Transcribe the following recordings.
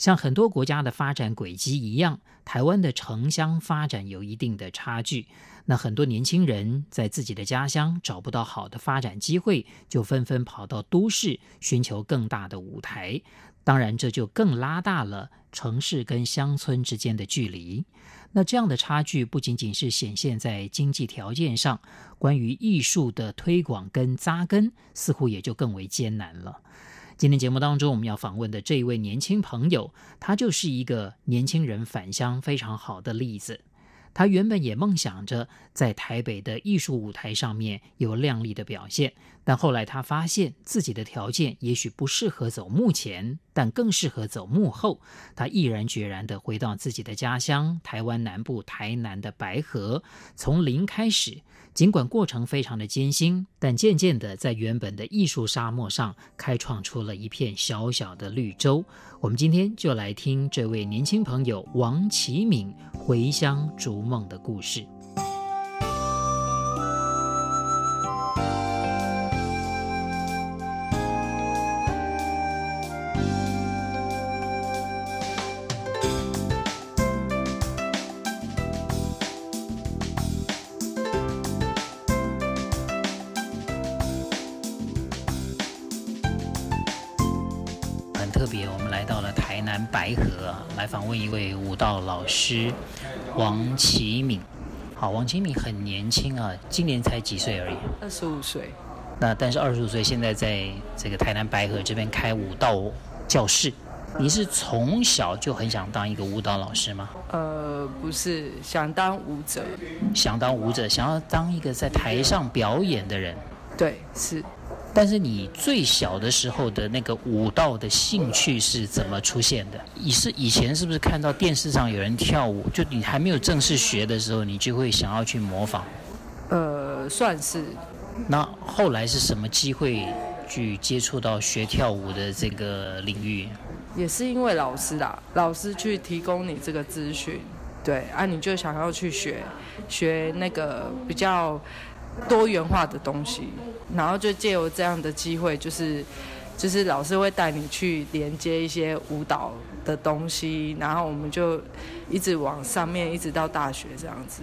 像很多国家的发展轨迹一样，台湾的城乡发展有一定的差距。那很多年轻人在自己的家乡找不到好的发展机会，就纷纷跑到都市寻求更大的舞台。当然，这就更拉大了城市跟乡村之间的距离。那这样的差距不仅仅是显现在经济条件上，关于艺术的推广跟扎根，似乎也就更为艰难了。今天节目当中，我们要访问的这一位年轻朋友，他就是一个年轻人返乡非常好的例子。他原本也梦想着在台北的艺术舞台上面有亮丽的表现，但后来他发现自己的条件也许不适合走幕前，但更适合走幕后。他毅然决然地回到自己的家乡台湾南部台南的白河，从零开始。尽管过程非常的艰辛，但渐渐的在原本的艺术沙漠上开创出了一片小小的绿洲。我们今天就来听这位年轻朋友王启敏回乡逐梦的故事。白河来访问一位舞蹈老师王启敏。好，王启敏很年轻啊，今年才几岁而已？二十五岁。那但是二十五岁，现在在这个台南白河这边开舞蹈教室。你是从小就很想当一个舞蹈老师吗？呃，不是，想当舞者。想当舞者，想要当一个在台上表演的人。对，是。但是你最小的时候的那个舞蹈的兴趣是怎么出现的？你是以前是不是看到电视上有人跳舞，就你还没有正式学的时候，你就会想要去模仿？呃，算是。那后来是什么机会去接触到学跳舞的这个领域？也是因为老师啦，老师去提供你这个资讯，对啊，你就想要去学，学那个比较。多元化的东西，然后就借由这样的机会，就是就是老师会带你去连接一些舞蹈的东西，然后我们就一直往上面，一直到大学这样子。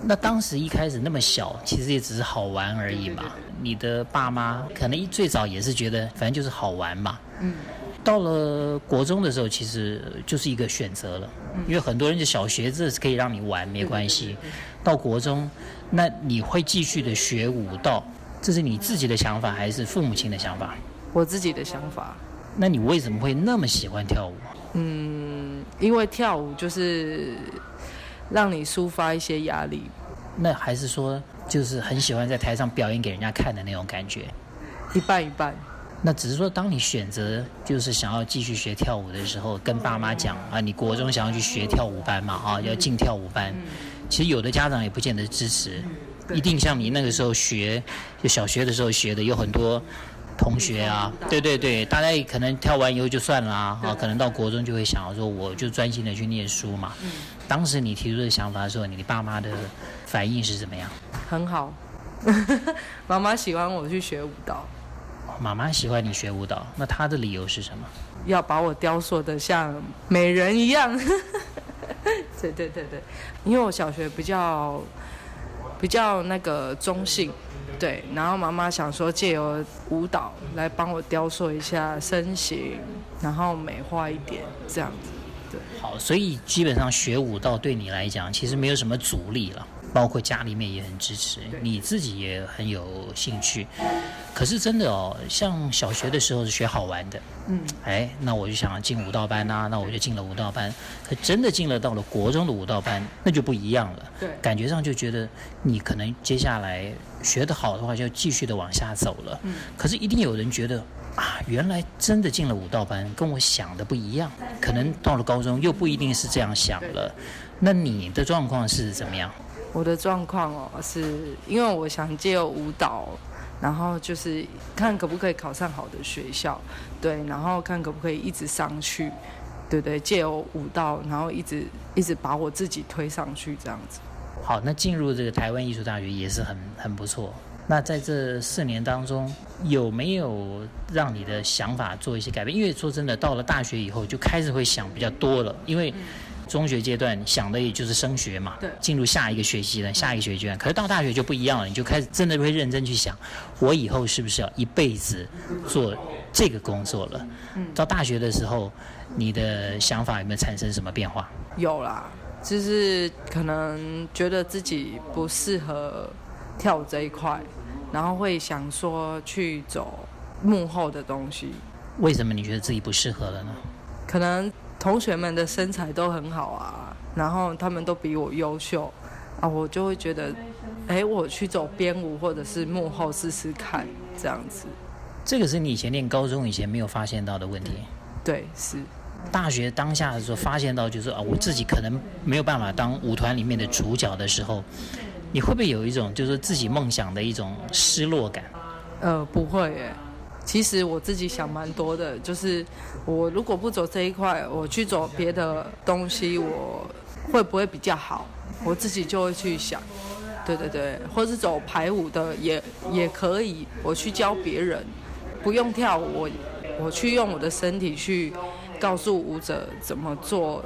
那当时一开始那么小，其实也只是好玩而已嘛。你的爸妈可能一最早也是觉得，反正就是好玩嘛。嗯。到了国中的时候，其实就是一个选择了，因为很多人就小学这是可以让你玩没关系，到国中。那你会继续的学舞蹈，这是你自己的想法还是父母亲的想法？我自己的想法。那你为什么会那么喜欢跳舞？嗯，因为跳舞就是让你抒发一些压力。那还是说就是很喜欢在台上表演给人家看的那种感觉？一半一半。那只是说，当你选择就是想要继续学跳舞的时候，跟爸妈讲啊，你国中想要去学跳舞班嘛，啊，要进跳舞班。其实有的家长也不见得支持，一定像你那个时候学，就小学的时候学的，有很多同学啊，对对对，大家可能跳完以后就算了啊，啊，可能到国中就会想要说，我就专心的去念书嘛。当时你提出的想法的时候，你爸妈的反应是怎么样？很好，妈妈喜欢我去学舞蹈。妈妈喜欢你学舞蹈，那她的理由是什么？要把我雕塑的像美人一样。对对对对，因为我小学比较比较那个中性，对，然后妈妈想说借由舞蹈来帮我雕塑一下身形，然后美化一点这样子，对。好，所以基本上学舞蹈对你来讲其实没有什么阻力了。包括家里面也很支持，你自己也很有兴趣。可是真的哦，像小学的时候是学好玩的，嗯，哎，那我就想进舞蹈班呐、啊，那我就进了舞蹈班。可真的进了到了国中的舞蹈班，那就不一样了。对，感觉上就觉得你可能接下来学得好的话，就要继续的往下走了。嗯，可是一定有人觉得啊，原来真的进了舞蹈班，跟我想的不一样。可能到了高中又不一定是这样想了。那你的状况是怎么样？我的状况哦，是因为我想借由舞蹈，然后就是看可不可以考上好的学校，对，然后看可不可以一直上去，对对，借由舞蹈，然后一直一直把我自己推上去，这样子。好，那进入这个台湾艺术大学也是很很不错。那在这四年当中，有没有让你的想法做一些改变？因为说真的，到了大学以后就开始会想比较多了，因为。中学阶段想的也就是升学嘛，对，进入下一个学习的下一个学阶段。可是到大学就不一样了，你就开始真的会认真去想，我以后是不是要一辈子做这个工作了？嗯，到大学的时候，你的想法有没有产生什么变化？有啦，就是可能觉得自己不适合跳舞这一块，然后会想说去走幕后的东西。为什么你觉得自己不适合了呢？可能。同学们的身材都很好啊，然后他们都比我优秀啊，我就会觉得，哎，我去走编舞或者是幕后试试看，这样子。这个是你以前念高中以前没有发现到的问题。对，是。大学当下的时候发现到，就是啊，我自己可能没有办法当舞团里面的主角的时候，你会不会有一种就是自己梦想的一种失落感？呃，不会耶。其实我自己想蛮多的，就是我如果不走这一块，我去走别的东西，我会不会比较好？我自己就会去想，对对对，或是走排舞的也也可以，我去教别人，不用跳舞，我我去用我的身体去告诉舞者怎么做。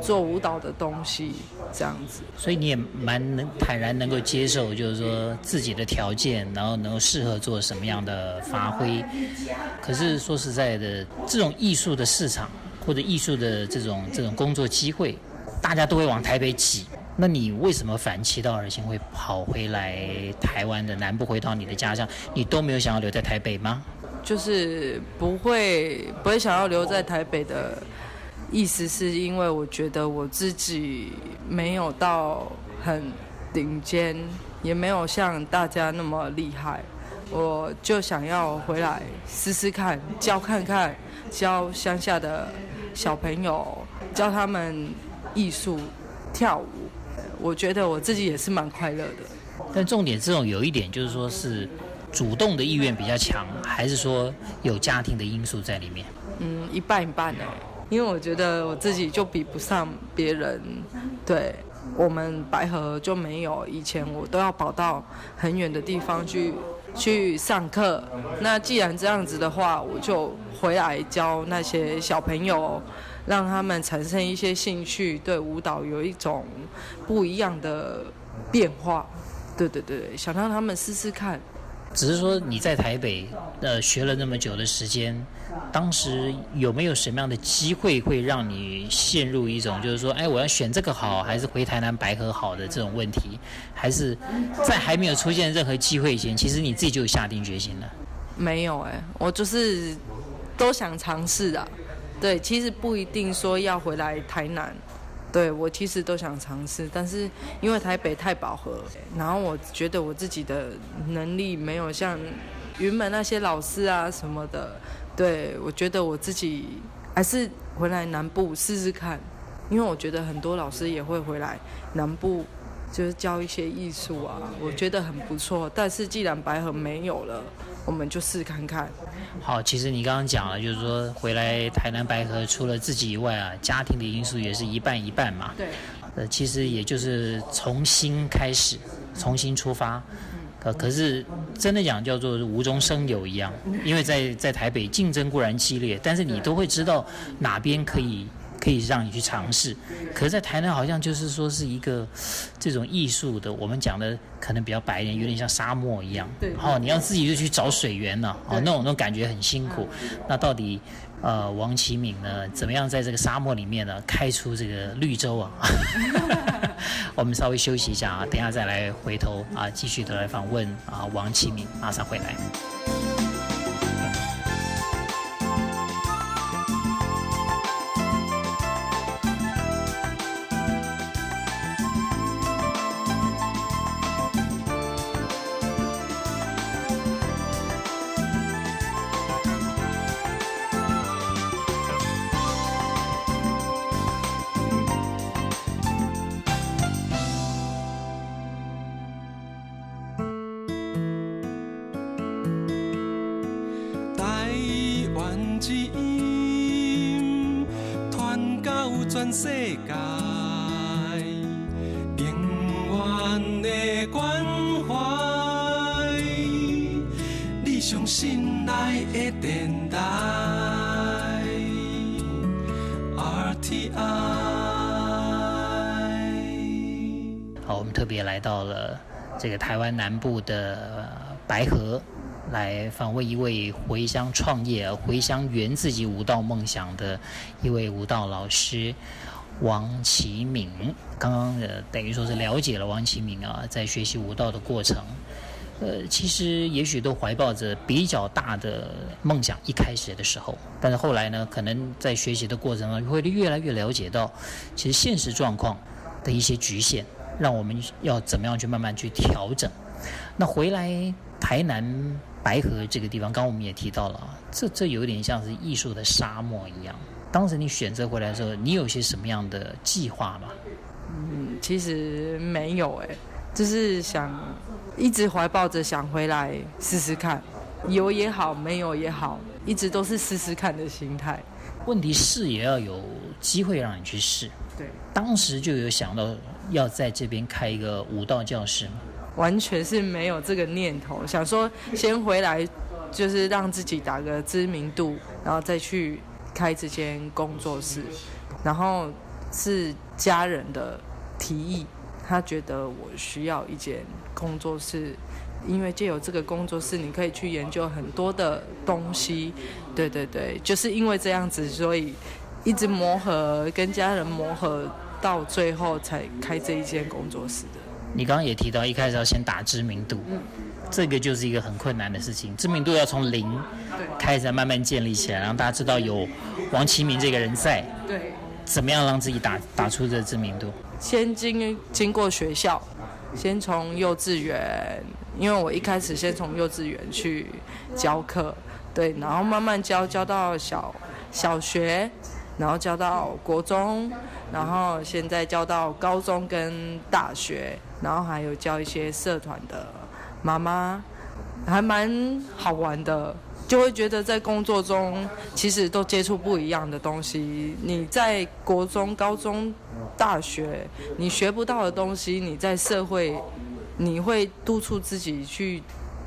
做舞蹈的东西，这样子，所以你也蛮能坦然能够接受，就是说自己的条件，然后能够适合做什么样的发挥。可是说实在的，这种艺术的市场或者艺术的这种这种工作机会，大家都会往台北挤。那你为什么反其道而行，会跑回来台湾的南部，回到你的家乡？你都没有想要留在台北吗？就是不会不会想要留在台北的。意思是因为我觉得我自己没有到很顶尖，也没有像大家那么厉害，我就想要回来试试看，教看看，教乡下的小朋友，教他们艺术跳舞。我觉得我自己也是蛮快乐的。但重点这种有一点就是说是主动的意愿比较强，还是说有家庭的因素在里面？嗯，一半一半的。因为我觉得我自己就比不上别人，对，我们白河就没有，以前我都要跑到很远的地方去去上课。那既然这样子的话，我就回来教那些小朋友，让他们产生一些兴趣，对舞蹈有一种不一样的变化。对对对，想让他们试试看。只是说你在台北呃学了那么久的时间，当时有没有什么样的机会会让你陷入一种就是说，哎，我要选这个好，还是回台南白河好的这种问题？还是在还没有出现任何机会以前，其实你自己就下定决心了？没有哎，我就是都想尝试的。对，其实不一定说要回来台南。对，我其实都想尝试，但是因为台北太饱和，然后我觉得我自己的能力没有像云门那些老师啊什么的。对，我觉得我自己还是回来南部试试看，因为我觉得很多老师也会回来南部，就是教一些艺术啊，我觉得很不错。但是既然白河没有了。我们就试看看。好，其实你刚刚讲了，就是说回来台南白河，除了自己以外啊，家庭的因素也是一半一半嘛。对。呃，其实也就是重新开始，重新出发。可可是真的讲叫做无中生有一样，因为在在台北竞争固然激烈，但是你都会知道哪边可以。可以让你去尝试，可是，在台南好像就是说是一个这种艺术的，我们讲的可能比较白一点，有点像沙漠一样。对。哦，你要自己就去找水源了，哦，那种那种感觉很辛苦。那到底，呃，王启敏呢，怎么样在这个沙漠里面呢，开出这个绿洲啊？我们稍微休息一下啊，等一下再来回头啊，继续的来访问啊，王启敏，马上回来。世界，永远的关怀，你上心爱的电台，RTI。好，我们特别来到了这个台湾南部的白河。来访问一位回乡创业、回乡圆自己舞蹈梦想的一位舞蹈老师王启敏。刚刚呃，等于说是了解了王启敏啊，在学习舞蹈的过程。呃，其实也许都怀抱着比较大的梦想，一开始的时候，但是后来呢，可能在学习的过程中，会越来越了解到，其实现实状况的一些局限，让我们要怎么样去慢慢去调整。那回来台南。白河这个地方，刚刚我们也提到了啊，这这有点像是艺术的沙漠一样。当时你选择回来的时候，你有些什么样的计划吗？嗯，其实没有哎，就是想一直怀抱着想回来试试看，有也好，没有也好，一直都是试试看的心态。问题是也要有机会让你去试。对，当时就有想到要在这边开一个舞蹈教室吗？完全是没有这个念头，想说先回来，就是让自己打个知名度，然后再去开这间工作室。然后是家人的提议，他觉得我需要一间工作室，因为借由这个工作室，你可以去研究很多的东西。对对对，就是因为这样子，所以一直磨合，跟家人磨合，到最后才开这一间工作室的。你刚刚也提到，一开始要先打知名度，嗯，这个就是一个很困难的事情。知名度要从零开始慢慢建立起来，让大家知道有王其明这个人在。对，怎么样让自己打打出这知名度？先经经过学校，先从幼稚园，因为我一开始先从幼稚园去教课，对，然后慢慢教教到小小学。然后教到国中，然后现在教到高中跟大学，然后还有教一些社团的妈妈，还蛮好玩的。就会觉得在工作中其实都接触不一样的东西。你在国中、高中、大学，你学不到的东西，你在社会，你会督促自己去。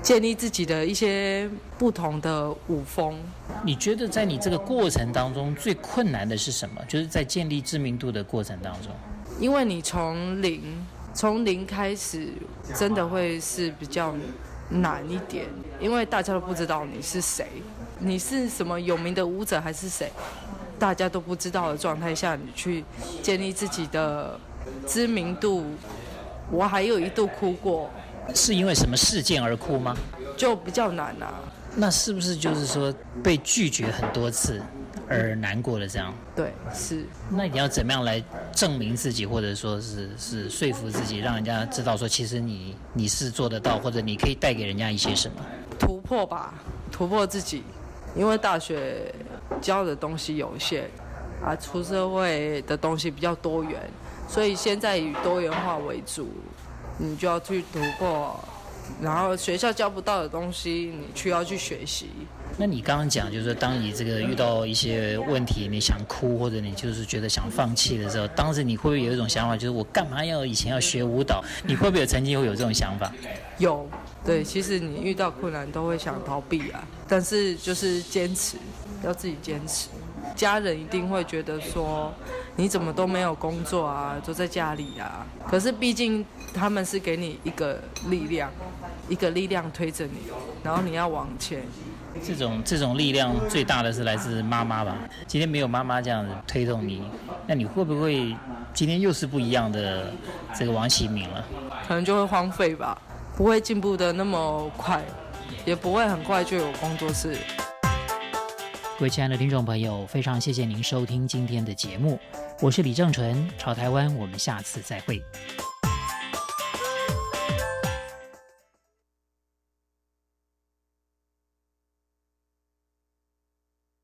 建立自己的一些不同的舞风。你觉得在你这个过程当中最困难的是什么？就是在建立知名度的过程当中。因为你从零从零开始，真的会是比较难一点，因为大家都不知道你是谁，你是什么有名的舞者还是谁，大家都不知道的状态下，你去建立自己的知名度。我还有一度哭过。是因为什么事件而哭吗？就比较难啊。那是不是就是说被拒绝很多次而难过的这样？对，是。那你要怎么样来证明自己，或者说是是说服自己，让人家知道说其实你你是做得到，或者你可以带给人家一些什么？突破吧，突破自己。因为大学教的东西有限，啊，出社会的东西比较多元，所以现在以多元化为主。你就要去突破，然后学校教不到的东西，你需要去学习。那你刚刚讲，就是说，当你这个遇到一些问题，你想哭，或者你就是觉得想放弃的时候，当时你会不会有一种想法，就是我干嘛要以前要学舞蹈？你会不会有曾经会有这种想法？有，对，其实你遇到困难都会想逃避啊，但是就是坚持，要自己坚持。家人一定会觉得说，你怎么都没有工作啊，都在家里啊。可是毕竟他们是给你一个力量，一个力量推着你，然后你要往前。这种这种力量最大的是来自妈妈吧？今天没有妈妈这样子推动你，那你会不会今天又是不一样的这个王启明了？可能就会荒废吧，不会进步的那么快，也不会很快就有工作室。各位亲爱的听众朋友，非常谢谢您收听今天的节目，我是李正淳，潮台湾，我们下次再会。